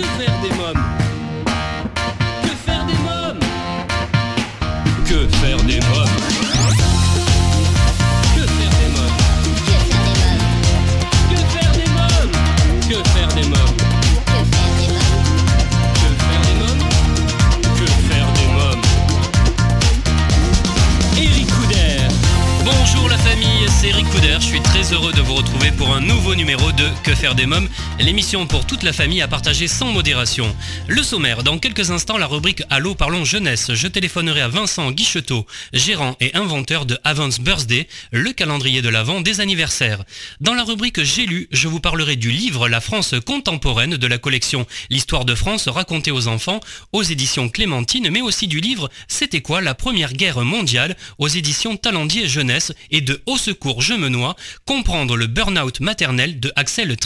Que faire des mômes numéro de Que faire des mômes, l'émission pour toute la famille à partager sans modération. Le sommaire, dans quelques instants la rubrique Allô parlons jeunesse, je téléphonerai à Vincent Guichetot, gérant et inventeur de Avance Birthday, le calendrier de l'Avent des anniversaires. Dans la rubrique J'ai lu, je vous parlerai du livre La France contemporaine de la collection L'histoire de France racontée aux enfants aux éditions Clémentine, mais aussi du livre C'était quoi la première guerre mondiale aux éditions Talendier Jeunesse et de Au secours je me noie, comprendre le burn-out maternel de Axel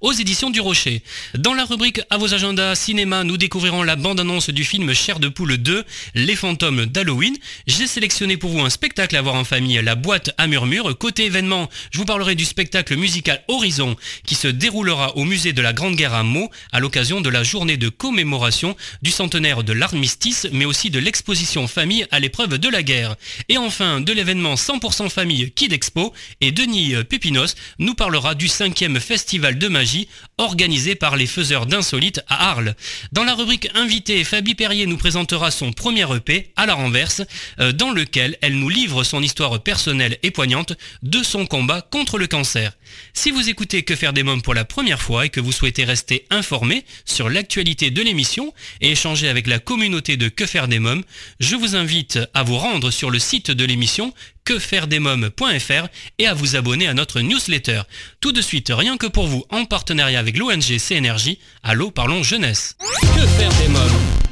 Aux éditions du Rocher. Dans la rubrique À vos agendas cinéma, nous découvrirons la bande-annonce du film Cher de poule 2, Les fantômes d'Halloween. J'ai sélectionné pour vous un spectacle à voir en famille, La boîte à murmure. Côté événement, je vous parlerai du spectacle musical Horizon qui se déroulera au musée de la Grande Guerre à Meaux à l'occasion de la journée de commémoration du centenaire de l'armistice, mais aussi de l'exposition famille à l'épreuve de la guerre. Et enfin, de l'événement 100% famille Kid Expo et Denis Pépinos nous parlera du cinquième festival de magie organisé par les faiseurs d'insolites à Arles. Dans la rubrique invité, Fabi Perrier nous présentera son premier EP à la renverse, euh, dans lequel elle nous livre son histoire personnelle et poignante de son combat contre le cancer. Si vous écoutez Que faire des mômes pour la première fois et que vous souhaitez rester informé sur l'actualité de l'émission et échanger avec la communauté de Que faire des mômes, je vous invite à vous rendre sur le site de l'émission quefairedesmômes.fr et à vous abonner à notre newsletter. Tout de suite, rien que pour vous, en partenariat avec l'ONG CNRJ, Allô parlons jeunesse. Que faire des mômes?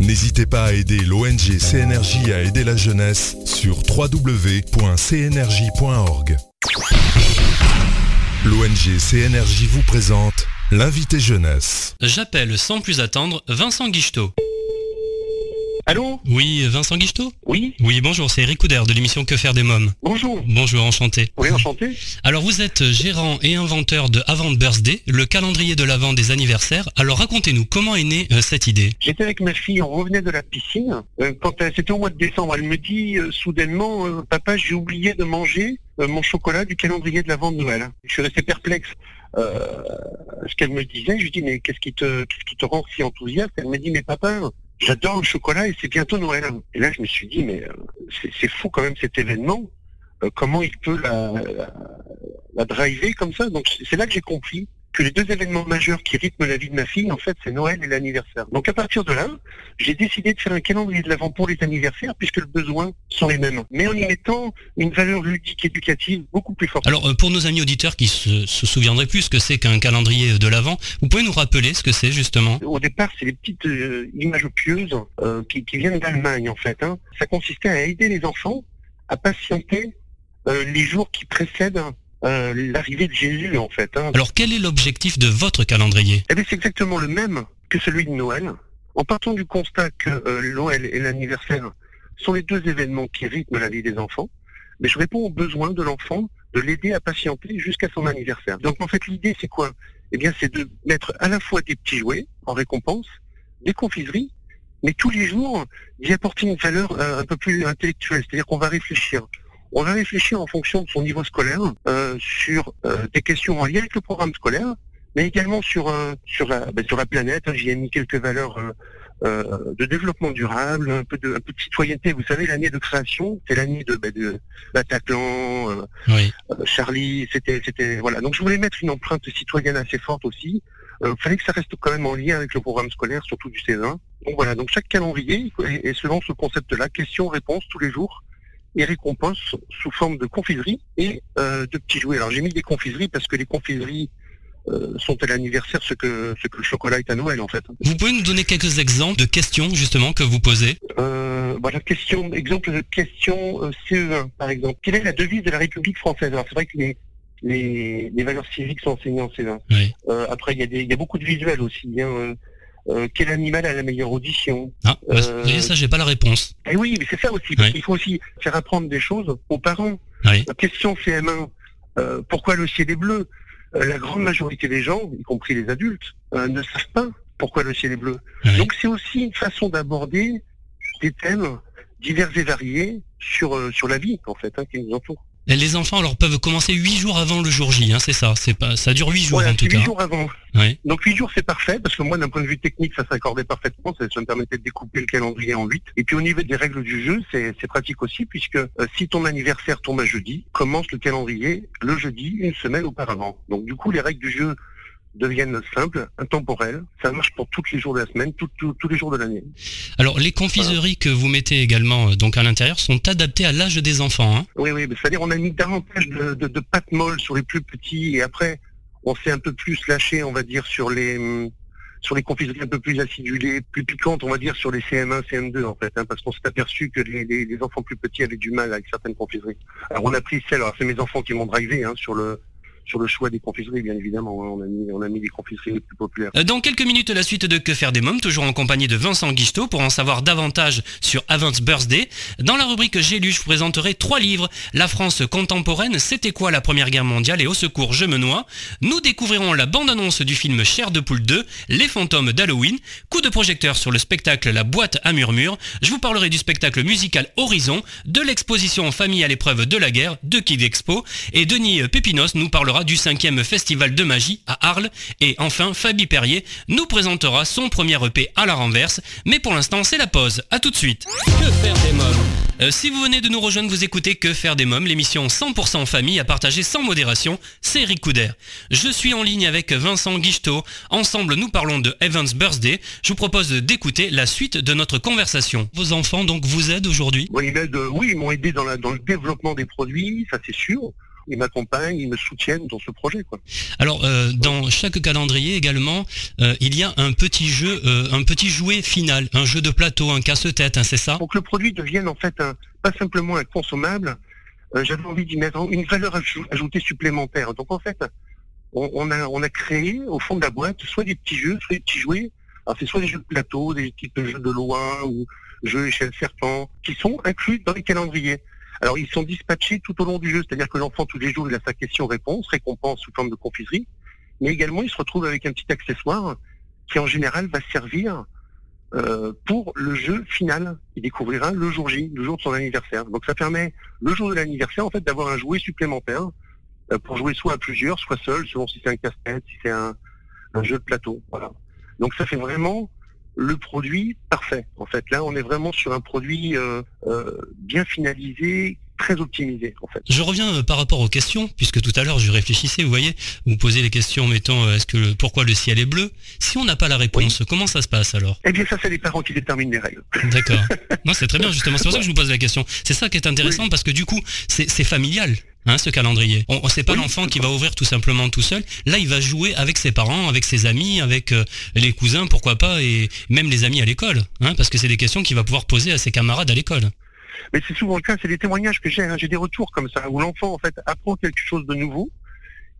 N'hésitez pas à aider l'ONG CNRJ à aider la jeunesse sur www.cnrj.org. L'ONG CNRJ vous présente l'invité jeunesse. J'appelle sans plus attendre Vincent Guichetot. Allô Oui, Vincent Guichetot Oui Oui, bonjour, c'est Eric Couder de l'émission Que faire des mômes. Bonjour. Bonjour, enchanté. Oui, enchanté. Alors vous êtes gérant et inventeur de Avant Birthday, le calendrier de l'avant des anniversaires. Alors racontez-nous, comment est née euh, cette idée? J'étais avec ma fille, on revenait de la piscine. Euh, quand elle- c'était au mois de décembre, elle me dit euh, soudainement, euh, papa, j'ai oublié de manger euh, mon chocolat du calendrier de l'avant de Noël. Je suis resté perplexe. Euh, ce qu'elle me disait, je lui dis mais qu'est-ce qui te qu'est-ce qui te rend si enthousiaste? Elle me dit mais papa, j'adore le chocolat et c'est bientôt Noël. Et là je me suis dit mais euh, c'est, fou quand même cet événement. Euh, comment il peut la, la, la driver comme ça? Donc c'est là que j'ai compris que les deux événements majeurs qui rythment la vie de ma fille, en fait, c'est Noël et l'anniversaire. Donc à partir de là, j'ai décidé de faire un calendrier de l'avant pour les anniversaires, puisque le besoin sont les mêmes, mais en y mettant une valeur ludique éducative beaucoup plus forte. Alors euh, pour nos amis auditeurs qui se, se souviendraient plus ce que c'est qu'un calendrier de l'avant, vous pouvez nous rappeler ce que c'est justement? Au départ, c'est des petites euh, images pieuses euh, qui, qui viennent d'Allemagne, en fait. hein. Ça consistait à aider les enfants à patienter euh, les jours qui précèdent euh, l'arrivée de Jésus, en fait. hein. Alors quel est l'objectif de votre calendrier? Eh bien, c'est exactement le même que celui de Noël. En partant du constat que euh, Noël et l'anniversaire sont les deux événements qui rythment la vie des enfants, mais je réponds aux besoins de l'enfant de l'aider à patienter jusqu'à son anniversaire. Donc en fait, l'idée, c'est quoi? Eh bien, c'est de mettre à la fois des petits jouets en récompense, des confiseries, mais tous les jours, d'y apporter une valeur euh, un peu plus intellectuelle. C'est-à-dire qu'on va réfléchir. On va réfléchir en fonction de son niveau scolaire euh, sur euh, des questions en lien avec le programme scolaire, mais également sur euh, sur la ben, sur la planète. hein, J'y ai mis quelques valeurs euh, euh, de développement durable, un peu de un peu de citoyenneté. Vous savez, l'année de création, c'est l'année de, de Bataclan, Oui. euh, Charlie. C'était c'était voilà. Donc je voulais mettre une empreinte citoyenne assez forte aussi. Il fallait que ça reste quand même en lien avec le programme scolaire, surtout du C1. Donc voilà. Donc chaque calendrier est, est selon ce concept-là, questions-réponses tous les jours et récompenses sous forme de confiserie et euh, de petits jouets. Alors j'ai mis des confiseries parce que les confiseries sont à l'anniversaire ce que, ce que le chocolat est à Noël en fait. Vous pouvez nous donner quelques exemples de questions justement que vous posez? Voilà, question, exemple de question CE1 par exemple. Quelle est la devise de la République française? Alors c'est vrai que les, les, les, valeurs civiques sont enseignées en CE1. après, il y, a des, y a beaucoup de visuels aussi. Hein, euh, quel animal a la meilleure audition Ah, bah, euh, ça, j'ai pas la réponse. Et eh oui, mais c'est ça aussi. Il faut aussi faire apprendre des choses aux parents. La question CM1, euh, pourquoi le ciel est bleu? La grande majorité des gens, y compris les adultes, ne savent pas pourquoi le ciel est bleu. Donc c'est aussi une façon d'aborder des thèmes divers et variés sur, sur la vie, en fait, hein, qui nous entoure. Les enfants alors peuvent commencer huit jours avant le jour J, hein, c'est ça. C'est pas, ça dure huit jours en tout cas. Huit jours avant. Donc huit jours c'est parfait parce que moi d'un point de vue technique ça s'accordait parfaitement, ça, me permettait de découper le calendrier en huit. Et puis au niveau des règles du jeu c'est pratique aussi puisque euh, si ton anniversaire tombe à jeudi, commence le calendrier le jeudi une semaine auparavant. Donc du coup les règles du jeu deviennent simples, intemporelles. Ça marche pour tous les jours de la semaine, tous les jours de l'année. Alors, les confiseries que vous mettez également euh, donc à l'intérieur sont adaptées à l'âge des enfants. Hein oui, oui, c'est-à-dire on a mis davantage de, de, pâtes molles sur les plus petits et après on s'est un peu plus lâché, on va dire, sur les hum, sur les confiseries un peu plus acidulées, plus piquantes, on va dire, sur les CM1, CM2 en fait, hein, parce qu'on s'est aperçu que les, les, enfants plus petits avaient du mal avec certaines confiseries. Alors on a pris celle, alors c'est mes enfants qui m'ont drivé hein, sur le sur le choix des confiseries, bien évidemment. Hein. On, a mis, on confiseries les plus populaires. Euh, dans quelques minutes, la suite de Que faire des mômes, toujours en compagnie de Vincent Guichetot, pour en savoir davantage sur Avance Birthday. Dans la rubrique J'ai lu, je vous présenterai trois livres. La France contemporaine, C'était quoi la Première Guerre mondiale? Et Au secours, je me noie. Nous découvrirons la bande-annonce du film Cher de poule 2, Les fantômes d'Halloween. Coup de projecteur sur le spectacle La boîte à murmure. Je vous parlerai du spectacle musical Horizon, de l'exposition Famille à l'épreuve de la guerre de Kid Expo. Et Denis Pépinos nous parlera du cinquième festival de magie à Arles. Et enfin, Fabi Perrier nous présentera son premier EP à la renverse. Mais pour l'instant, c'est la pause. À tout de suite. Que faire des mômes? Euh, si vous venez de nous rejoindre, vous écoutez Que faire des mômes, l'émission 100% famille à partager sans modération, c'est Eric Couder. Je suis en ligne avec Vincent Guichetot. Ensemble, nous parlons de Evans Birthday. Je vous propose d'écouter la suite de notre conversation. Vos enfants, donc, vous aident aujourd'hui? Oui, ils m'ont aidé dans, dans le développement des produits, ça c'est sûr ils m'accompagnent, ils me soutiennent dans ce projet. Quoi. Alors, euh, dans chaque calendrier également, euh, il y a un petit jeu, euh, un petit jouet final, un jeu de plateau, un casse-tête, hein, c'est ça? Pour que le produit devienne en fait pas simplement un consommable, j'avais envie d'y mettre une valeur ajoutée supplémentaire. Donc en fait, on, a, on a créé au fond de la boîte soit des petits jeux, soit des petits jouets. Alors c'est soit des jeux de plateau, des types jeux de loi ou jeux échelle serpent, qui sont inclus dans les calendriers. Alors ils sont dispatchés tout au long du jeu, c'est-à-dire que l'enfant tous les jours il a sa question-réponse, récompense sous forme de confiserie, mais également il se retrouve avec un petit accessoire qui en général va servir euh, pour le jeu final qu'il découvrira le jour J, le jour de son anniversaire. Donc ça permet le jour de l'anniversaire en fait d'avoir un jouet supplémentaire euh, pour jouer soit à plusieurs, soit seul, selon si c'est un casse-tête, si c'est un, un jeu de plateau. Voilà. Donc ça fait vraiment le produit parfait. En fait, là, on est vraiment sur un produit euh, euh, bien finalisé, très optimisé en fait. Je reviens euh, par rapport aux questions, puisque tout à l'heure je réfléchissais, vous voyez, vous posez les questions, mettons, est-ce que pourquoi le ciel est bleu? Si on n'a pas la réponse, comment ça se passe alors? Eh bien ça c'est les parents qui déterminent les règles. D'accord. non c'est très bien justement, c'est pour ça que je vous pose la question. C'est ça qui est intéressant parce que du coup c'est familial. Hein, ce calendrier. On, ne sait pas l'enfant qui va ouvrir tout simplement tout seul. Là, il va jouer avec ses parents, avec ses amis, avec euh, les cousins, pourquoi pas, et même les amis à l'école, hein, parce que c'est des questions qu'il va pouvoir poser à ses camarades à l'école. Mais c'est souvent le cas, c'est des témoignages que j'ai. Hein. J'ai des retours comme ça où l'enfant en fait apprend quelque chose de nouveau,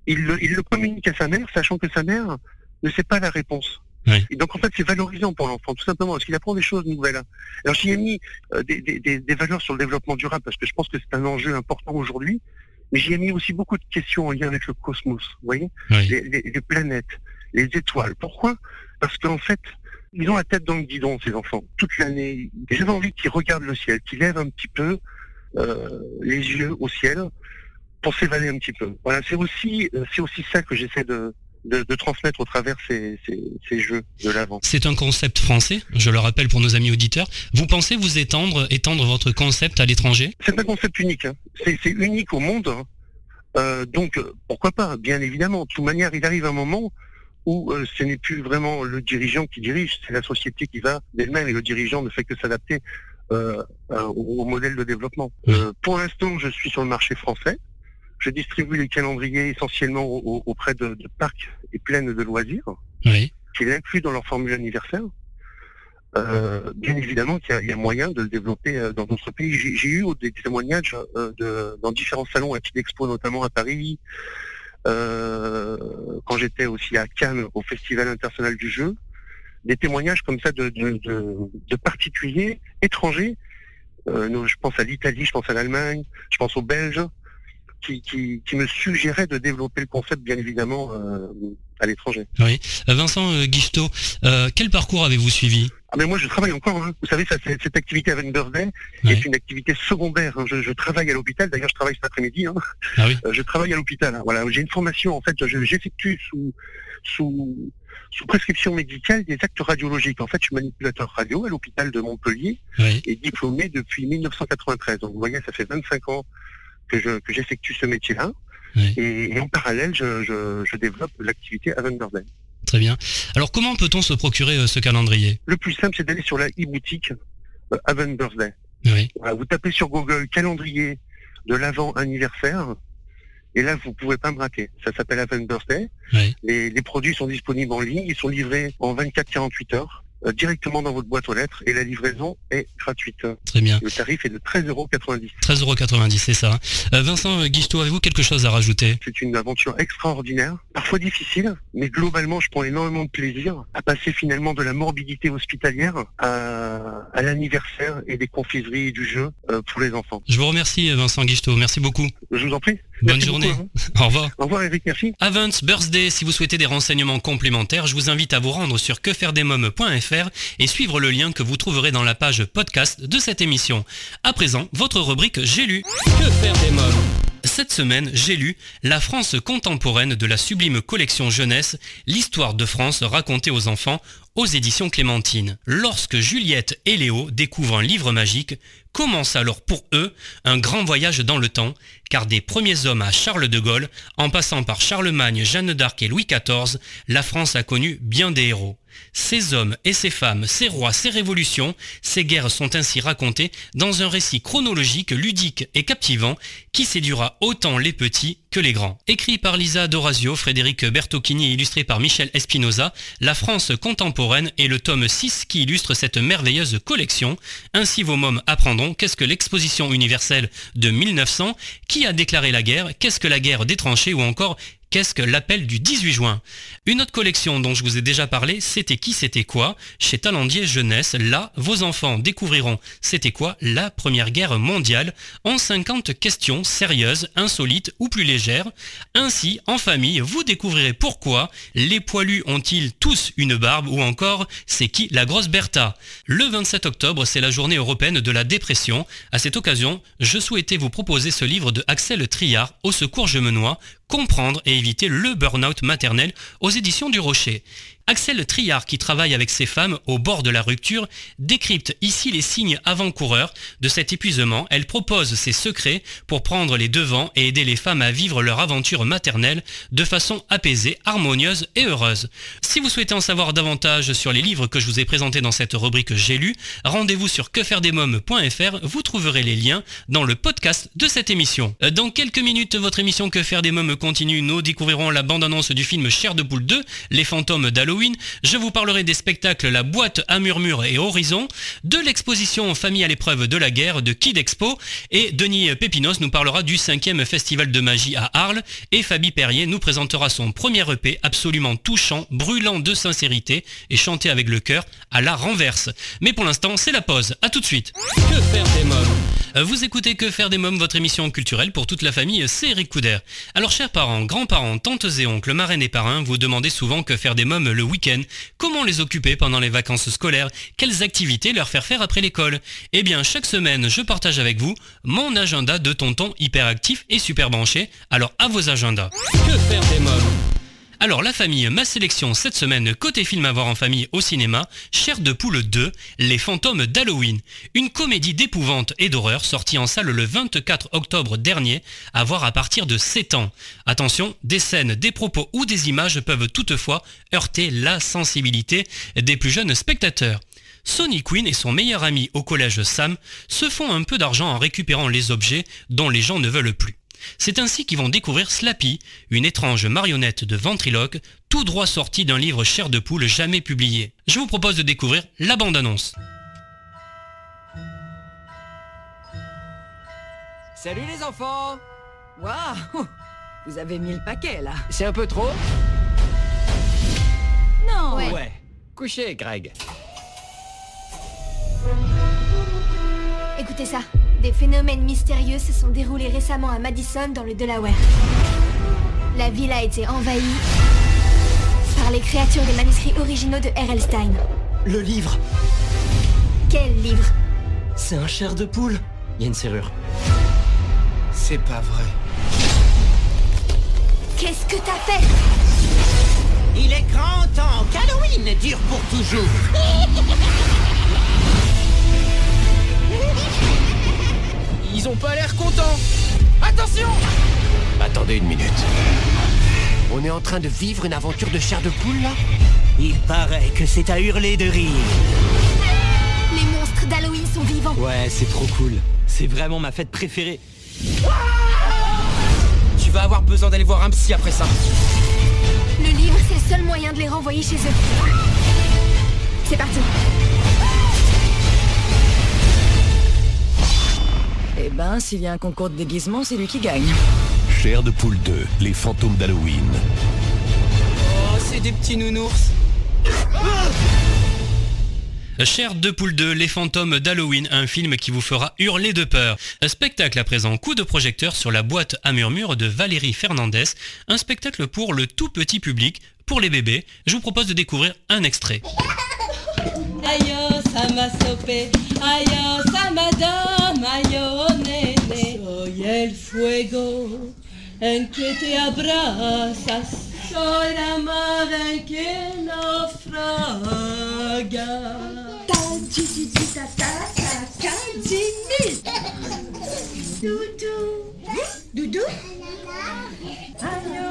il le, communique à sa mère, sachant que sa mère ne sait pas la réponse. Et donc en fait c'est valorisant pour l'enfant, tout simplement, parce qu'il apprend des choses nouvelles. Alors j'y ai mis euh, des, des, valeurs sur le développement durable, parce que je pense que c'est un enjeu important aujourd'hui, mais j'y ai mis aussi beaucoup de questions en lien avec le cosmos, vous voyez les, planètes, les étoiles. Pourquoi? Parce qu'en fait, ils ont la tête dans le guidon, ces enfants, toute l'année. J'avais envie qu'ils regardent le ciel, qu'ils lèvent un petit peu euh, les yeux au ciel pour s'évader un petit peu. Voilà, c'est aussi, euh, c'est aussi ça que j'essaie de, de, transmettre au travers ces, jeux de l'avant. C'est un concept français, je le rappelle pour nos amis auditeurs. Vous pensez vous étendre, étendre votre concept à l'étranger? C'est un concept unique. Hein. C'est unique au monde. Hein. Euh, donc, pourquoi pas Bien évidemment. De toute manière, il arrive un moment où euh, ce n'est plus vraiment le dirigeant qui dirige, c'est la société qui va d'elle-même et le dirigeant ne fait que s'adapter euh, au, modèle de développement. pour l'instant, je suis sur le marché français. Je distribue les calendriers essentiellement auprès de, parcs et plaines de loisirs, oui. qui inclus dans leur formule anniversaire. Euh, bien évidemment qu'il y, a moyen de le développer euh, dans d'autres pays. J'ai eu des témoignages euh, dans différents salons à Expo, notamment à Paris, quand j'étais aussi à Cannes au Festival international du jeu, des témoignages comme ça de, de particuliers étrangers. je pense à l'Italie, je pense à l'Allemagne, je pense aux Belges, qui, me suggérait de développer le concept, bien évidemment, euh, à l'étranger. Oui. Euh, Vincent euh, Guichetot, quel parcours avez-vous suivi? Ah mais moi je travaille encore. Hein. Vous savez, ça, cette activité avec Birthday est une activité secondaire. Hein. Je, travaille à l'hôpital. D'ailleurs, je travaille cet après-midi. Hein. Ah oui. je travaille à l'hôpital. Voilà, j'ai une formation. En fait, j'effectue sous sous sous prescription médicale des actes radiologiques. En fait, je suis manipulateur radio à l'hôpital de Montpellier et diplômé depuis 1993. Donc, vous voyez, ça fait 25 ans que j'effectue ce métier-là. Et, en parallèle, je, développe l'activité Avant Birthday. Très bien. Alors comment peut-on se procurer euh, ce calendrier? Le plus simple, c'est d'aller sur la e-boutique euh, Avant Birthday. Oui. vous tapez sur Google calendrier de l'avant anniversaire. Et là, vous pouvez pas me rater. Ça s'appelle Avant Birthday. Les, les, produits sont disponibles en ligne. Ils sont livrés en 24-48 heures. Euh, directement dans votre boîte aux lettres et la livraison est gratuite. Très bien. Le tarif est de 13,90€. 13,90€, c'est ça. Euh, Vincent Guichetot, avez-vous quelque chose à rajouter? C'est une aventure extraordinaire, parfois difficile, mais globalement, je prends énormément de plaisir à passer finalement de la morbidité hospitalière à, l'anniversaire et des confiseries du jeu euh, pour les enfants. Je vous remercie Vincent Guichetot, merci beaucoup. Je vous en prie. Bonne journée. Hein. Au revoir. Au revoir Eric, merci. Avant Birthday, si vous souhaitez des renseignements complémentaires, je vous invite à vous rendre sur quefairedesmoms.fr et suivre le lien que vous trouverez dans la page podcast de cette émission. À présent, votre rubrique J'ai lu. Que faire des mômes? Cette semaine, j'ai lu La France contemporaine de la sublime collection jeunesse, l'histoire de France racontée aux enfants aux éditions Clémentine. Lorsque Juliette et Léo découvrent un livre magique, commence alors pour eux un grand voyage dans le temps, car des premiers hommes à Charles de Gaulle, en passant par Charlemagne, Jeanne d'Arc et Louis XIV, la France a connu bien des héros. Ces hommes et ces femmes, ces rois, ces révolutions, ces guerres sont ainsi racontées dans un récit chronologique, ludique et captivant qui séduira autant les petits que les grands. Écrit par Lisa Dorazio, Frédéric Bertocchini et illustré par Michel Espinoza, La France contemporaine est le tome 6 qui illustre cette merveilleuse collection. Ainsi vos mômes apprendront qu'est-ce que l'exposition universelle de 1900, qui a déclaré la guerre, qu'est-ce que la guerre des tranchées? Ou encore Qu'est-ce que l'appel du 18 juin? Une autre collection dont je vous ai déjà parlé, C'était qui, c'était quoi? Chez Talendier Jeunesse, là, vos enfants découvriront C'était quoi la Première Guerre mondiale? En 50 questions sérieuses, insolites ou plus légères. Ainsi, en famille, vous découvrirez pourquoi les poilus ont-ils tous une barbe ou encore c'est qui la grosse Bertha? Le 27 octobre, c'est la journée européenne de la dépression. À cette occasion, je souhaitais vous proposer ce livre de Axel Triard, Au secours je me noie, comprendre et éviter le burn-out maternel aux éditions du Rocher. Axel Triard, qui travaille avec ses femmes au bord de la rupture, décrypte ici les signes avant-coureurs de cet épuisement. Elle propose ses secrets pour prendre les devants et aider les femmes à vivre leur aventure maternelle de façon apaisée, harmonieuse et heureuse. Si vous souhaitez en savoir davantage sur les livres que je vous ai présentés dans cette rubrique J'ai lu, rendez-vous sur quefairedesmoms.fr, vous trouverez les liens dans le podcast de cette émission. Dans quelques minutes, votre émission Que faire des mômes continue. Nous découvrirons la bande-annonce du film Cher de Boule 2, Les fantômes d'Halloween je vous parlerai des spectacles La Boîte à Murmure et Horizon, de l'exposition Famille à l'épreuve de la guerre de Kid Expo, et Denis Pépinos nous parlera du 5e Festival de magie à Arles, et Fabie Perrier nous présentera son premier EP absolument touchant, brûlant de sincérité et chanté avec le cœur à la renverse. Mais pour l'instant, c'est la pause. A tout de suite. Que faire des mômes? Vous écoutez Que faire des mômes, votre émission culturelle pour toute la famille, c'est Eric Couder. Alors chers parents, grands-parents, tantes et oncles, marraines et parrains, vous demandez souvent que faire des mômes le week-end, comment les occuper pendant les vacances scolaires, quelles activités leur faire faire après l'école? Eh bien, chaque semaine, je partage avec vous mon agenda de tonton hyperactif et super branché. Alors, à vos agendas. Que faire des mômes? Alors la famille, ma sélection cette semaine côté film à voir en famille au cinéma, Cher de poule 2, Les fantômes d'Halloween, une comédie d'épouvante et d'horreur sortie en salle le 24 octobre dernier, à voir à partir de 7 ans. Attention, des scènes, des propos ou des images peuvent toutefois heurter la sensibilité des plus jeunes spectateurs. Sonny Quinn et son meilleur ami au collège Sam se font un peu d'argent en récupérant les objets dont les gens ne veulent plus. C'est ainsi qu'ils vont découvrir Slappy, une étrange marionnette de ventriloque, tout droit sortie d'un livre chair de poule jamais publié. Je vous propose de découvrir la bande-annonce. Salut les enfants Waouh Vous avez mis le paquet là C'est un peu trop Non Ouais. Couchez, Greg. Écoutez ça. Des phénomènes mystérieux se sont déroulés récemment à Madison dans le Delaware. La ville a été envahie par les créatures des manuscrits originaux de R.L. Stein. Le livre, Quel livre? C'est un chair de poule. Il y a une serrure. C'est pas vrai. Qu'est-ce que t'as fait? Il est grand temps qu'Halloween dure pour toujours. Ils ont pas l'air contents Attention Attendez une minute. On est en train de vivre une aventure de chair de poule là? Il paraît que c'est à hurler de rire. Les monstres d'Halloween sont vivants. Ouais, c'est trop cool. C'est vraiment ma fête préférée. Tu vas avoir besoin d'aller voir un psy après ça. Le livre, c'est le seul moyen de les renvoyer chez eux. C'est parti. Eh ben, s'il y a un concours de déguisement, c'est lui qui gagne. Chair de poule 2, les fantômes d'Halloween. Oh, c'est des petits nounours. Cher de poule 2, Les fantômes d'Halloween, un film qui vous fera hurler de peur. Un spectacle à présent, coup de projecteur sur la boîte à murmure de Valérie Fernandez, un spectacle pour le tout petit public, pour les bébés. Je vous propose de découvrir un extrait. Nene. Soy el fuego en que te abrazas. Soy la mar en que naufragas. Doudou, doudou. Ayo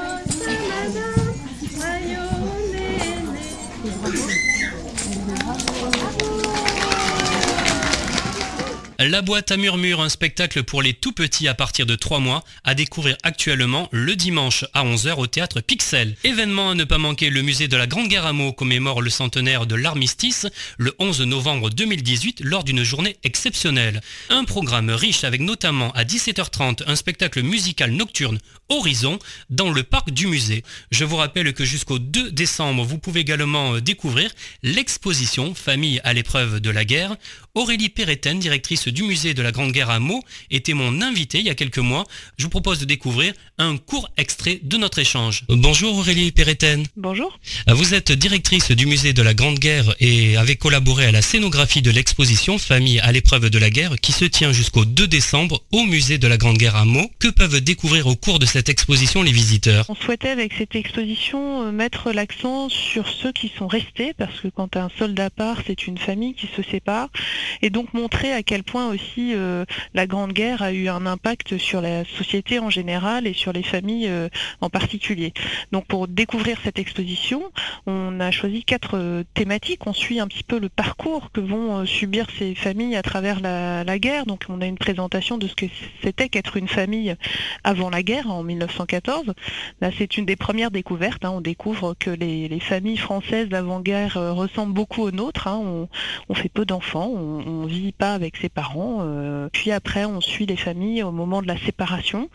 ayo nene. La boîte à murmure, un spectacle pour les tout petits à partir de 3 mois, à découvrir actuellement le dimanche à 11h au théâtre Pixel. Événement à ne pas manquer, le musée de la Grande Guerre à Meaux commémore le centenaire de l'armistice le 11 novembre 2018 lors d'une journée exceptionnelle. Un programme riche avec notamment à 17h30 un spectacle musical nocturne Horizon dans le parc du musée. Je vous rappelle que jusqu'au 2 décembre, vous pouvez également découvrir l'exposition Famille à l'épreuve de la guerre. Aurélie Perretten, directrice du musée de la Grande Guerre à Meaux, était mon invitée il y a quelques mois. Je vous propose de découvrir un court extrait de notre échange. Bonjour Aurélie Perretten. Bonjour. Vous êtes directrice du musée de la Grande Guerre et avez collaboré à la scénographie de l'exposition Famille à l'épreuve de la guerre qui se tient jusqu'au 2 décembre au musée de la Grande Guerre à Meaux. Que peuvent découvrir au cours de cette exposition les visiteurs? On souhaitait avec cette exposition euh, mettre l'accent sur ceux qui sont restés, parce que quand un soldat part, c'est une famille qui se sépare, et donc montrer à quel point aussi euh, la Grande Guerre a eu un impact sur la société en général et sur les familles euh, en particulier. Donc pour découvrir cette exposition, on a choisi quatre euh, thématiques. On suit un petit peu le parcours que vont subir ces familles à travers la, guerre. Donc on a une présentation de ce que c'était qu'être une famille avant la guerre en 1914. Là, c'est une des premières découvertes. hein. On découvre que les, les familles françaises d'avant-guerre ressemblent beaucoup aux nôtres. hein. On, on fait peu d'enfants, on, on vit pas avec ses parents. Euh. Puis après, on suit les familles au moment de la séparation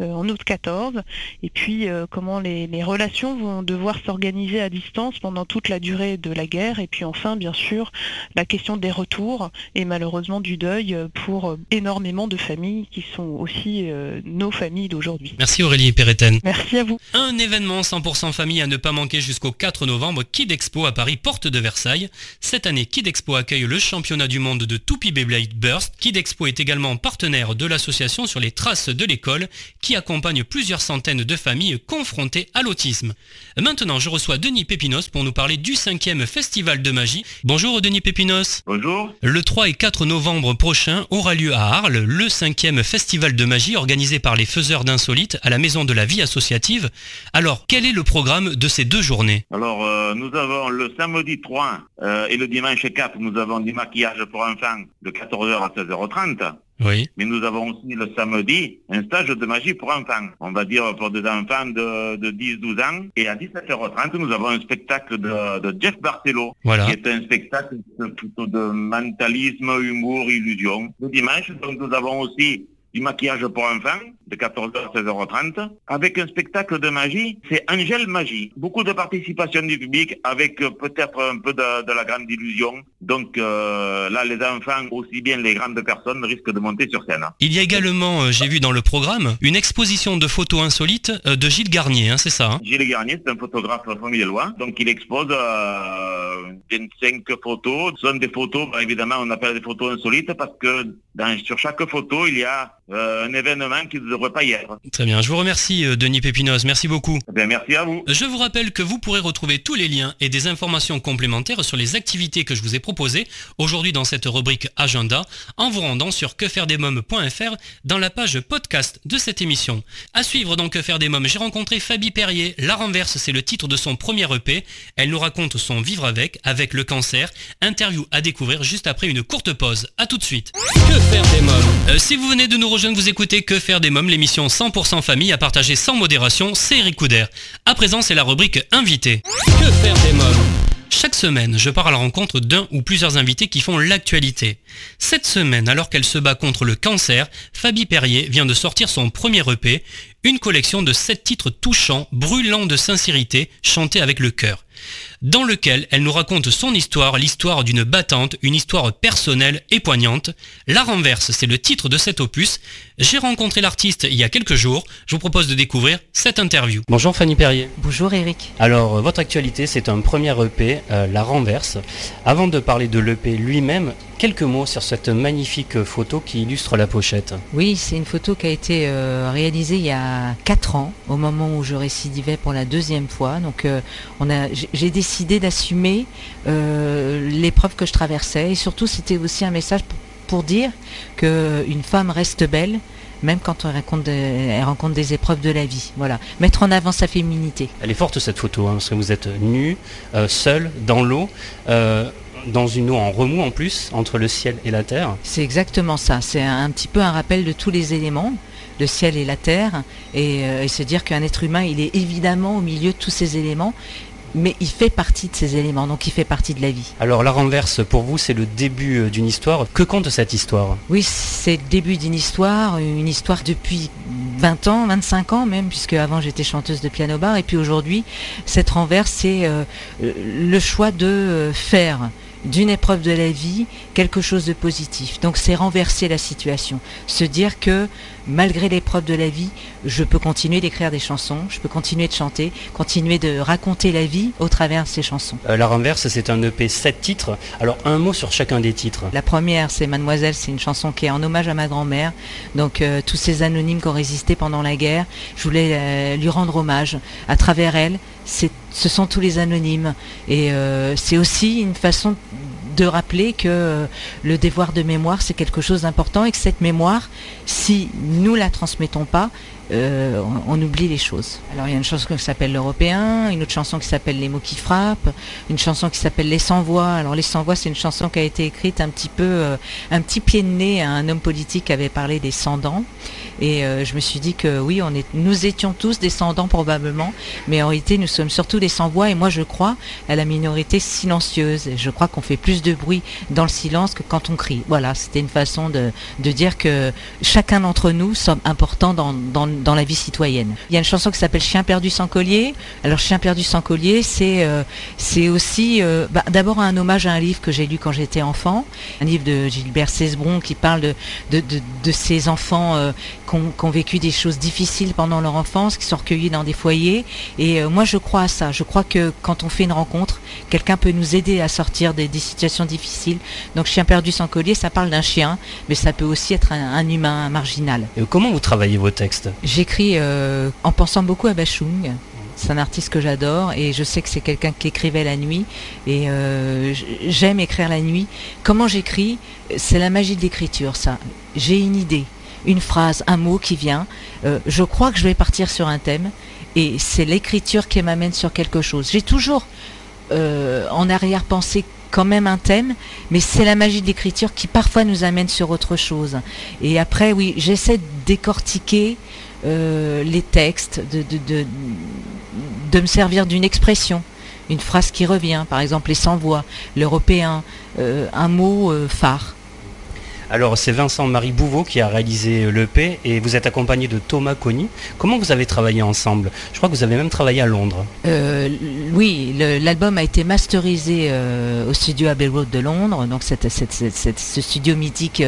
euh, en août 14. Et puis euh, comment les, les relations vont devoir s'organiser à distance pendant toute la durée de la guerre. Et puis enfin, bien sûr, la question des retours et malheureusement du deuil pour énormément de familles qui sont aussi nos familles d'aujourd'hui. Merci Aurélie Perretten. Merci à vous. Un événement 100% famille à ne pas manquer jusqu'au 4 novembre, Kid Expo à Paris, porte de Versailles. Cette année, Kid Expo accueille le championnat du monde de Toupie Beyblade Burst. Kid Expo est également partenaire de l'association sur les traces de l'école qui accompagne plusieurs centaines de familles confrontées à l'autisme. Maintenant, je reçois Denis Pépinos pour nous parler du 5e Festival de magie. Bonjour Denis Pépinos. Bonjour. Le 3 et 4 novembre prochain aura lieu à Arles le 5e Festival de magie organisé par les faiseurs d'insolites à la Maison de la Vie Associative. Alors, quel est le programme de ces deux journées? Alors, euh, nous avons le samedi 3 euh, et le dimanche 4, nous avons du maquillage pour enfants de 14h à 16h30. Oui. Mais nous avons aussi le samedi un stage de magie pour enfants. On va dire pour des enfants de, de 10-12 ans. Et à 17h30, nous avons un spectacle de, de Jeff Barcelo, Voilà. qui est un spectacle plutôt de mentalisme, humour, illusion. Le dimanche, donc, nous avons aussi du maquillage pour enfants de 14h à 16h30 avec un spectacle de magie, c'est Angèle Magie. Beaucoup de participation du public avec euh, peut-être un peu de, de la grande illusion. Donc euh, là, les enfants, aussi bien les grandes personnes, risquent de monter sur scène. Il y a également, euh, j'ai vu dans le programme, une exposition de photos insolites euh, de Gilles Garnier, hein, c'est ça hein? Gilles Garnier, c'est un photographe familialois. Donc il expose euh, 25 photos. Ce sont des photos, bah, évidemment, on appelle des photos insolites parce que dans- sur chaque photo, il y a euh, un événement qui ne devrait pas y être. Très bien, je vous remercie euh, Denis Pépinos, merci beaucoup. Eh bien, merci à vous. Je vous rappelle que vous pourrez retrouver tous les liens et des informations complémentaires sur les activités que je vous ai proposées aujourd'hui dans cette rubrique agenda en vous rendant sur quefairedesmoms.fr dans la page podcast de cette émission. À suivre dans Que faire des mômes, j'ai rencontré Fabie Perrier. La renverse, c'est le titre de son premier EP. Elle nous raconte son vivre avec, avec le cancer. Interview à découvrir juste après une courte pause. À tout de suite. Que faire des mômes Euh, Si vous venez de nous rejoindre, vous écoutez Que faire des mômes, l'émission 100% famille à partager sans modération, c'est Eric Couder. À présent, c'est la rubrique invité. Que faire des mômes? Chaque semaine, je pars à la rencontre d'un ou plusieurs invités qui font l'actualité. Cette semaine, alors qu'elle se bat contre le cancer, Fabie Perrier vient de sortir son premier EP, une collection de sept titres touchants, brûlants de sincérité, chantés avec le cœur dans lequel elle nous raconte son histoire, l'histoire d'une battante, une histoire personnelle et poignante. La renverse, c'est le titre de cet opus. J'ai rencontré l'artiste il y a quelques jours. Je vous propose de découvrir cette interview. Bonjour Fanny Perrier. Bonjour Eric. Alors, euh, votre actualité, c'est un premier EP, euh, La Renverse. Avant de parler de l'EP lui-même, quelques mots sur cette magnifique photo qui illustre la pochette. Oui, c'est une photo qui a été euh, réalisée il y a 4 ans, au moment où je récidivais pour la deuxième fois. Donc, euh, on a, j'ai- j'ai décidé d'assumer euh, l'épreuve que je traversais. Et surtout, c'était aussi un message pour, pour dire qu'une femme reste belle, même quand elle rencontre, des, elle rencontre des épreuves de la vie. Voilà, mettre en avant sa féminité. Elle est forte cette photo, hein, parce que vous êtes nu, euh, seul, dans l'eau, euh, dans une eau en remous en plus, entre le ciel et la terre. C'est exactement ça. C'est un, un petit peu un rappel de tous les éléments, le ciel et la terre, et, euh, et se dire qu'un être humain, il est évidemment au milieu de tous ces éléments, mais il fait partie de ces éléments, donc il fait partie de la vie. Alors la renverse, pour vous, c'est le début euh, d'une histoire. Que compte cette histoire? Oui, c'est le début d'une histoire, une histoire depuis 20 ans, 25 ans même, puisque avant j'étais chanteuse de piano bar, et puis aujourd'hui, cette renverse, c'est euh, le choix de euh, faire d'une épreuve de la vie quelque chose de positif. Donc c'est renverser la situation, se dire que malgré l'épreuve de la vie, je peux continuer d'écrire des chansons, je peux continuer de chanter, continuer de raconter la vie au travers de ces chansons. Euh, La renverse, c'est un EP 7 titres. Alors un mot sur chacun des titres. La première, c'est Mademoiselle, c'est une chanson qui est en hommage à ma grand-mère. Donc euh, tous ces anonymes qui ont résisté pendant la guerre, je voulais euh, lui rendre hommage. À travers elle, ce sont tous les anonymes. Et c'est aussi une façon de rappeler que le devoir de mémoire, c'est quelque chose d'important et que cette mémoire, si nous la transmettons pas, euh, on, oublie les choses. Alors il y a une chanson qui s'appelle l'Européen, une autre chanson qui s'appelle Les mots qui frappent, une chanson qui s'appelle Les sans voix. Alors Les sans voix, c'est une chanson qui a été écrite un petit peu, euh, un petit pied de nez à un homme politique qui avait parlé des sans dents. Et euh, je me suis dit que oui, on est, nous étions tous des sans dents probablement, mais en réalité nous sommes surtout des sans voix. Et moi je crois à la minorité silencieuse. Je crois qu'on fait plus de bruit dans le silence que quand on crie. Voilà, c'était une façon de, de dire que chacun d'entre nous sommes importants dans, dans, dans la vie citoyenne. Il y a une chanson qui s'appelle Chien perdu sans collier. Alors Chien perdu sans collier, c'est euh, aussi euh, bah, d'abord un hommage à un livre que j'ai lu quand j'étais enfant, un livre de Gilbert Cesbron qui parle de, de, de, enfants qui ont, vécu des choses difficiles pendant leur enfance, qui sont recueillis dans des foyers. Et euh, moi je crois à ça. Je crois que quand on fait une rencontre, quelqu'un peut nous aider à sortir des, des situations difficiles. Donc Chien perdu sans collier, ça parle d'un chien, mais ça peut aussi être un, un humain un marginal. Et comment vous travaillez vos textes? J'écris euh, en pensant beaucoup à Bachung. C'est un artiste que j'adore et je sais que c'est quelqu'un qui écrivait la nuit et euh, j'aime écrire la nuit. Comment j'écris? C'est la magie de l'écriture, ça. J'ai une idée, une phrase, un mot qui vient. Euh, je crois que je vais partir sur un thème et c'est l'écriture qui m'amène sur quelque chose. J'ai toujours euh, en arrière-pensée quand même un thème, mais c'est la magie de l'écriture qui parfois nous amène sur autre chose. Et après, oui, j'essaie de décortiquer euh, les textes, de, me servir d'une expression, une phrase qui revient, par exemple les sans-voix, l'européen, un mot phare. Alors c'est Vincent-Marie Bouveau qui a réalisé euh, l'EP et vous êtes accompagné de Thomas Conny. Comment vous avez travaillé ensemble? Je crois que vous avez même travaillé à Londres. Euh, oui, l'album a été masterisé euh, au studio Abbey Road de Londres, donc ce studio mythique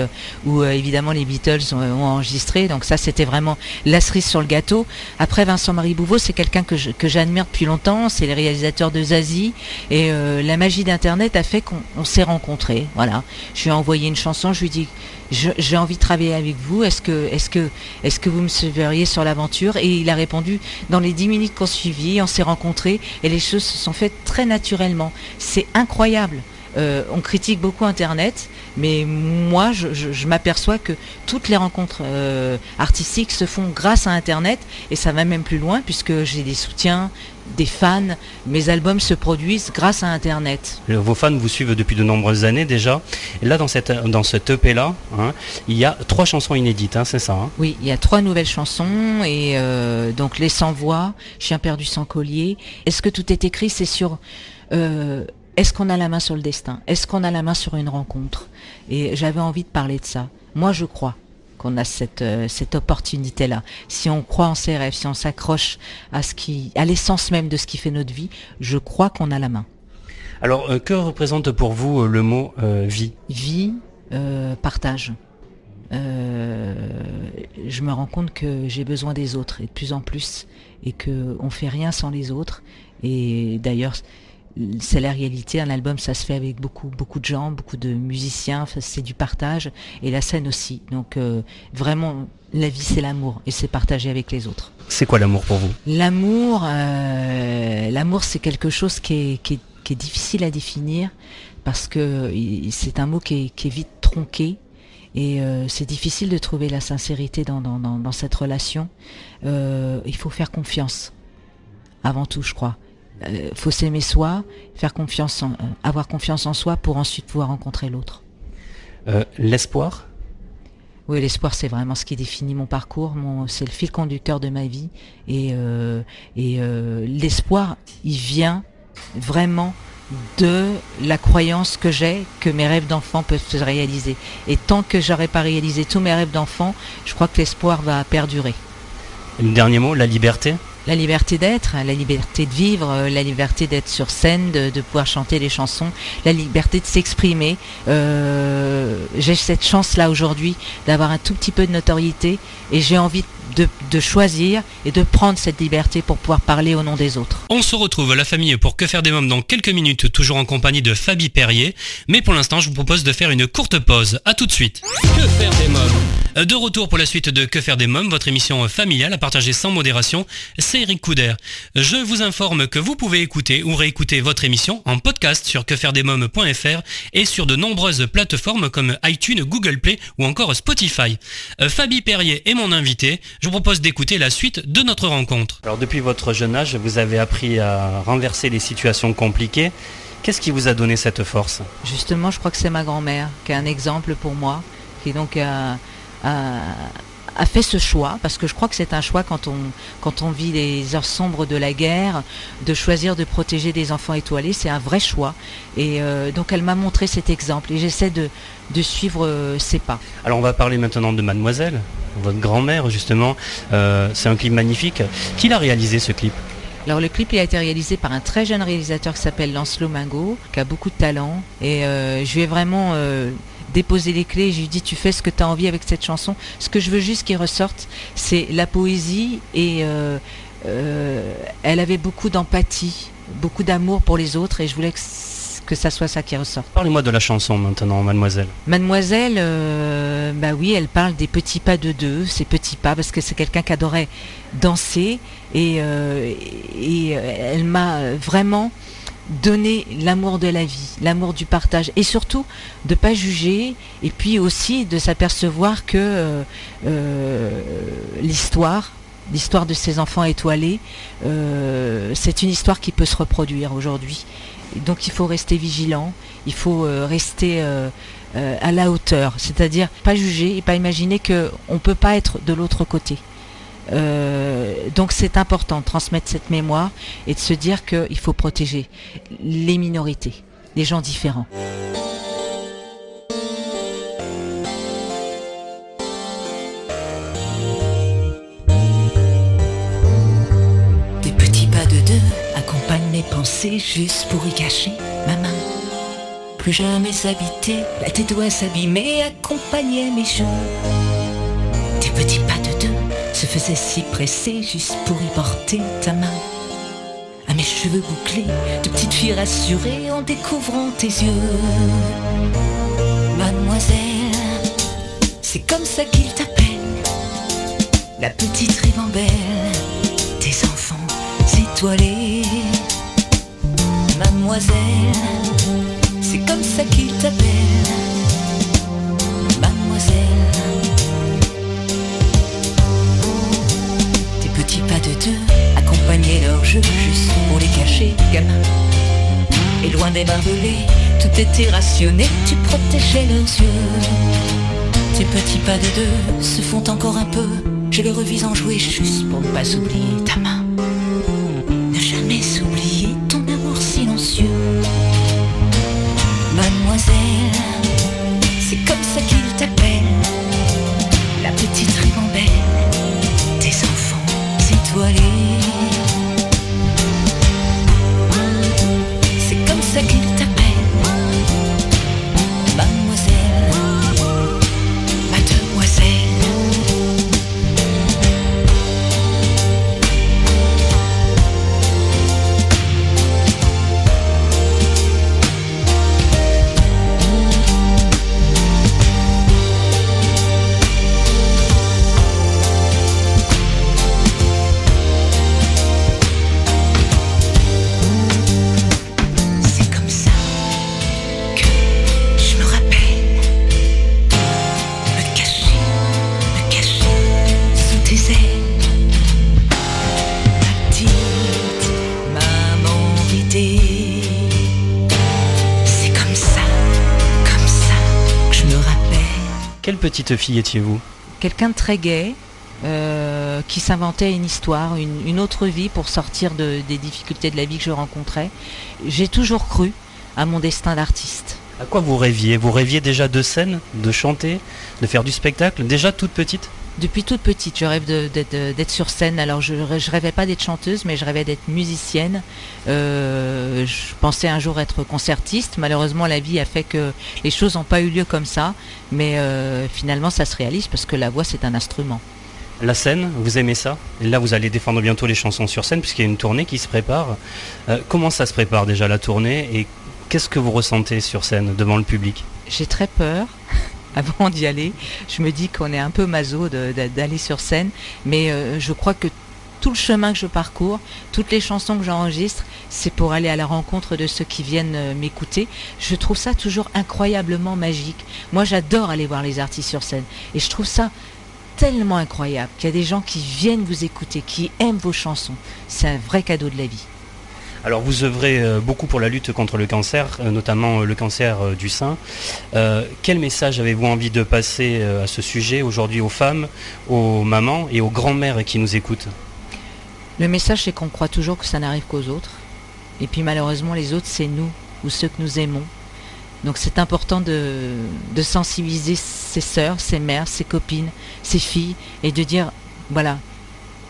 où évidemment les Beatles ont, enregistré. Donc ça c'était vraiment la cerise sur le gâteau. Après Vincent-Marie Bouveau, c'est quelqu'un que j'admire depuis longtemps, c'est le réalisateur de Zazie et la magie d'Internet a fait qu'on s'est rencontrés. Voilà, je lui ai envoyé une chanson, je lui dis j'ai envie de travailler avec vous, est-ce que, vous me suivriez sur l'aventure? Et il a répondu, dans les dix minutes qu'on suivit, on s'est rencontrés et les choses se sont faites très naturellement. C'est incroyable. Euh, on critique beaucoup Internet, mais moi, je, m'aperçois que toutes les rencontres euh, artistiques se font grâce à Internet, et ça va même plus loin, puisque j'ai des soutiens, des fans. Mes albums se produisent grâce à Internet. Euh, vos fans vous suivent depuis de nombreuses années déjà. Et là, dans, cette, dans ce EP-là, hein, il y a trois chansons inédites, hein, c'est ça hein? Oui, il y a trois nouvelles chansons. Et donc, Les Sans Voix, Chien perdu sans collier. Est-ce que tout est écrit? C'est sur est-ce qu'on a la main sur le destin? Est-ce qu'on a la main sur une rencontre? Et j'avais envie de parler de ça. Moi, je crois qu'on a cette, euh, cette opportunité-là. Si on croit en ses rêves, si on s'accroche à ce qui, à l'essence même de ce qui fait notre vie, je crois qu'on a la main. Alors, euh, que représente pour vous euh, le mot vie? Vie, partage. je me rends compte que j'ai besoin des autres et de plus en plus et que on fait rien sans les autres. Et d'ailleurs, c'est la réalité. Un album, ça se fait avec beaucoup, beaucoup de gens, beaucoup de musiciens. C'est du partage et la scène aussi. Donc euh, vraiment, la vie, c'est l'amour et c'est partager avec les autres. C'est quoi l'amour pour vous? L'amour, euh, l'amour, c'est quelque chose qui est, difficile à définir parce que c'est un mot qui est, vite tronqué. Et euh, c'est difficile de trouver la sincérité dans, dans cette relation. il faut faire confiance, avant tout, je crois euh, faut s'aimer soi, faire confiance en, euh, avoir confiance en soi pour ensuite pouvoir rencontrer l'autre. Euh, l'espoir? Oui, l'espoir, c'est vraiment ce qui définit mon parcours, c'est le fil conducteur de ma vie. Et, et l'espoir, il vient vraiment de la croyance que j'ai que mes rêves d'enfant peuvent se réaliser. Et tant que j'aurai pas réalisé tous mes rêves d'enfant, je crois que l'espoir va perdurer. Le dernier mot, la liberté? La liberté d'être, la liberté de vivre, la liberté d'être sur scène, de, pouvoir chanter les chansons, la liberté de s'exprimer. Euh, j'ai cette chance-là aujourd'hui d'avoir un tout petit peu de notoriété et j'ai envie de, choisir et de prendre cette liberté pour pouvoir parler au nom des autres. On se retrouve la famille pour Que faire des mômes dans quelques minutes, toujours en compagnie de Fabie Perrier. Mais pour l'instant, je vous propose de faire une courte pause. A tout de suite. Que faire des mômes? Euh, de retour pour la suite de Que faire des mômes, votre émission familiale à partager sans modération, c'est Eric Couder. Je vous informe que vous pouvez écouter ou réécouter votre émission en podcast sur quefairedesmômes.fr et sur de nombreuses plateformes comme iTunes, Google Play ou encore Spotify. Euh, Fabie Perrier est mon invité. Je vous propose d'écouter la suite de notre rencontre. Alors depuis votre jeune âge, vous avez appris à renverser les situations compliquées. Qu'est-ce qui vous a donné cette force? Justement, je crois que c'est ma grand-mère qui est un exemple pour moi, qui donc a, a fait ce choix, parce que je crois que c'est un choix quand on, quand on vit les heures sombres de la guerre, de choisir de protéger des enfants étoilés, c'est un vrai choix. Et euh, donc elle m'a montré cet exemple et j'essaie de, de suivre euh, ses pas. Alors on va parler maintenant de Mademoiselle, votre grand-mère justement. Euh, c'est un clip magnifique. Qui l'a réalisé ce clip? Alors le clip a été réalisé par un très jeune réalisateur qui s'appelle Lancelot Mingo, qui a beaucoup de talent. Et je lui ai vraiment déposer les clés. Je lui dis tu fais ce que tu as envie avec cette chanson. Ce que je veux juste qu'il ressorte, c'est la poésie et euh, euh, elle avait beaucoup d'empathie, beaucoup d'amour pour les autres et je voulais que, que ça soit ça qui ressorte. Parlez-moi de la chanson maintenant, mademoiselle. Mademoiselle, euh, bah oui, elle parle des petits pas de deux, ces petits pas, parce que c'est quelqu'un qui adorait danser et, et elle m'a vraiment donner l'amour de la vie, l'amour du partage et surtout de pas juger et puis aussi de s'apercevoir que euh, euh, l'histoire l'histoire de ces enfants étoilés, c'est une histoire qui peut se reproduire aujourd'hui. Donc il faut rester vigilant, il faut rester à la hauteur, c'est-à-dire pas juger et pas imaginer qu'on ne peut pas être de l'autre côté. Donc c'est important de transmettre cette mémoire et de se dire qu'il faut protéger les minorités, les gens différents. pensée juste pour y cacher ma main. Plus jamais s'habiter, la tête doit s'abîmer, accompagner mes jours. Tes petits pas de deux se faisaient si pressés juste pour y porter ta main. À mes cheveux bouclés, de petite fille rassurée en découvrant tes yeux. Mademoiselle, c'est comme ça qu'il t'appelle, la petite ribambelle, tes enfants étoilés mademoiselle, c'est comme ça qu'il t'appelle, accompagnaient leur jeu juste pour les cacher, gamin. Et loin des barbelés, tout était rationné, tu protégeais leurs yeux. Tes petits pas de deux se font encore un peu, je les revise en jouer juste pour ne pas oublier ta main. Ne jamais s'oublier Mademoiselle, petite fille étiez-vous Quelqu'un de très gai, euh, qui s'inventait une histoire, une, autre vie pour sortir des difficultés de la vie que je rencontrais. J'ai toujours cru à mon destin d'artiste. À quoi vous rêviez? Vous rêviez déjà de scène, de chanter, de faire du spectacle, déjà toute petite? Depuis toute petite, je rêve d'être sur scène. Alors je, je rêvais pas d'être chanteuse, mais je rêvais d'être musicienne. Euh, je pensais un jour être concertiste. Malheureusement, la vie a fait que les choses n'ont pas eu lieu comme ça. Mais euh, finalement, ça se réalise parce que la voix, c'est un instrument. La scène, vous aimez ça? Et là, vous allez défendre bientôt les chansons sur scène puisqu'il y a une tournée qui se prépare. Euh, comment ça se prépare déjà la tournée? Et qu'est-ce que vous ressentez sur scène devant le public? J'ai très peur avant d'y aller. Je me dis qu'on est un peu maso d'aller sur scène, mais euh, je crois que tout le chemin que je parcours, toutes les chansons que j'enregistre, c'est pour aller à la rencontre de ceux qui viennent euh, m'écouter. Je trouve ça toujours incroyablement magique. Moi, j'adore aller voir les artistes sur scène. Et je trouve ça tellement incroyable qu'il y a des gens qui viennent vous écouter, qui aiment vos chansons. C'est un vrai cadeau de la vie. Alors vous œuvrez euh, beaucoup pour la lutte contre le cancer, euh, notamment euh, le cancer du sein. quel message avez-vous envie de passer à ce sujet aujourd'hui aux femmes, aux mamans et aux grands-mères qui nous écoutent? Le message c'est qu'on croit toujours que ça n'arrive qu'aux autres. Et puis malheureusement les autres c'est nous ou ceux que nous aimons. Donc c'est important de, de sensibiliser ses sœurs, ses mères, ses copines, ses filles et de dire voilà,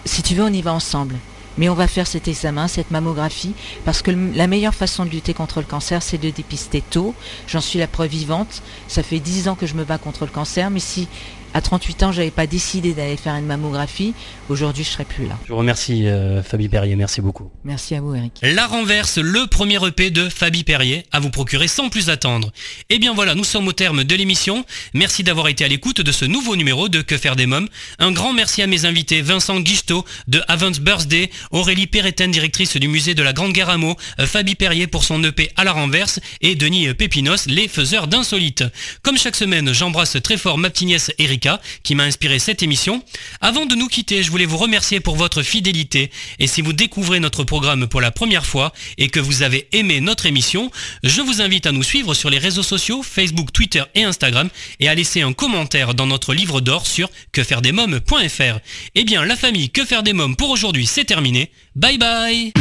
si tu veux on y va ensemble. Mais on va faire cet examen, cette mammographie, parce que la meilleure façon de lutter contre le cancer, c'est de dépister tôt. J'en suis la preuve vivante. Ça fait 10 ans que je me bats contre le cancer, mais si à 38 ans, j'avais pas décidé d'aller faire une mammographie. Aujourd'hui, je serais plus là. Je vous remercie, euh, Fabie Perrier. Merci beaucoup. Merci à vous, Eric. La renverse, le premier EP de Fabie Perrier, à vous procurer sans plus attendre. Et eh bien voilà, nous sommes au terme de l'émission. Merci d'avoir été à l'écoute de ce nouveau numéro de Que faire des mômes. Un grand merci à mes invités, Vincent Guichetot de Avance Birthday, Aurélie Perretten, directrice du musée de la Grande Guerre à mots, euh, Fabie Perrier pour son EP à la renverse et Denis Pépinos, les faiseurs d'insolites. Comme chaque semaine, j'embrasse très fort ma petite nièce Eric Qui m'a inspiré cette émission. Avant de nous quitter, je voulais vous remercier pour votre fidélité et si vous découvrez notre programme pour la première fois et que vous avez aimé notre émission, je vous invite à nous suivre sur les réseaux sociaux Facebook, Twitter et Instagram et à laisser un commentaire dans notre livre d'or sur quefairedesmoms.fr. Eh bien, la famille Que faire des mômes pour aujourd'hui, c'est terminé. Bye bye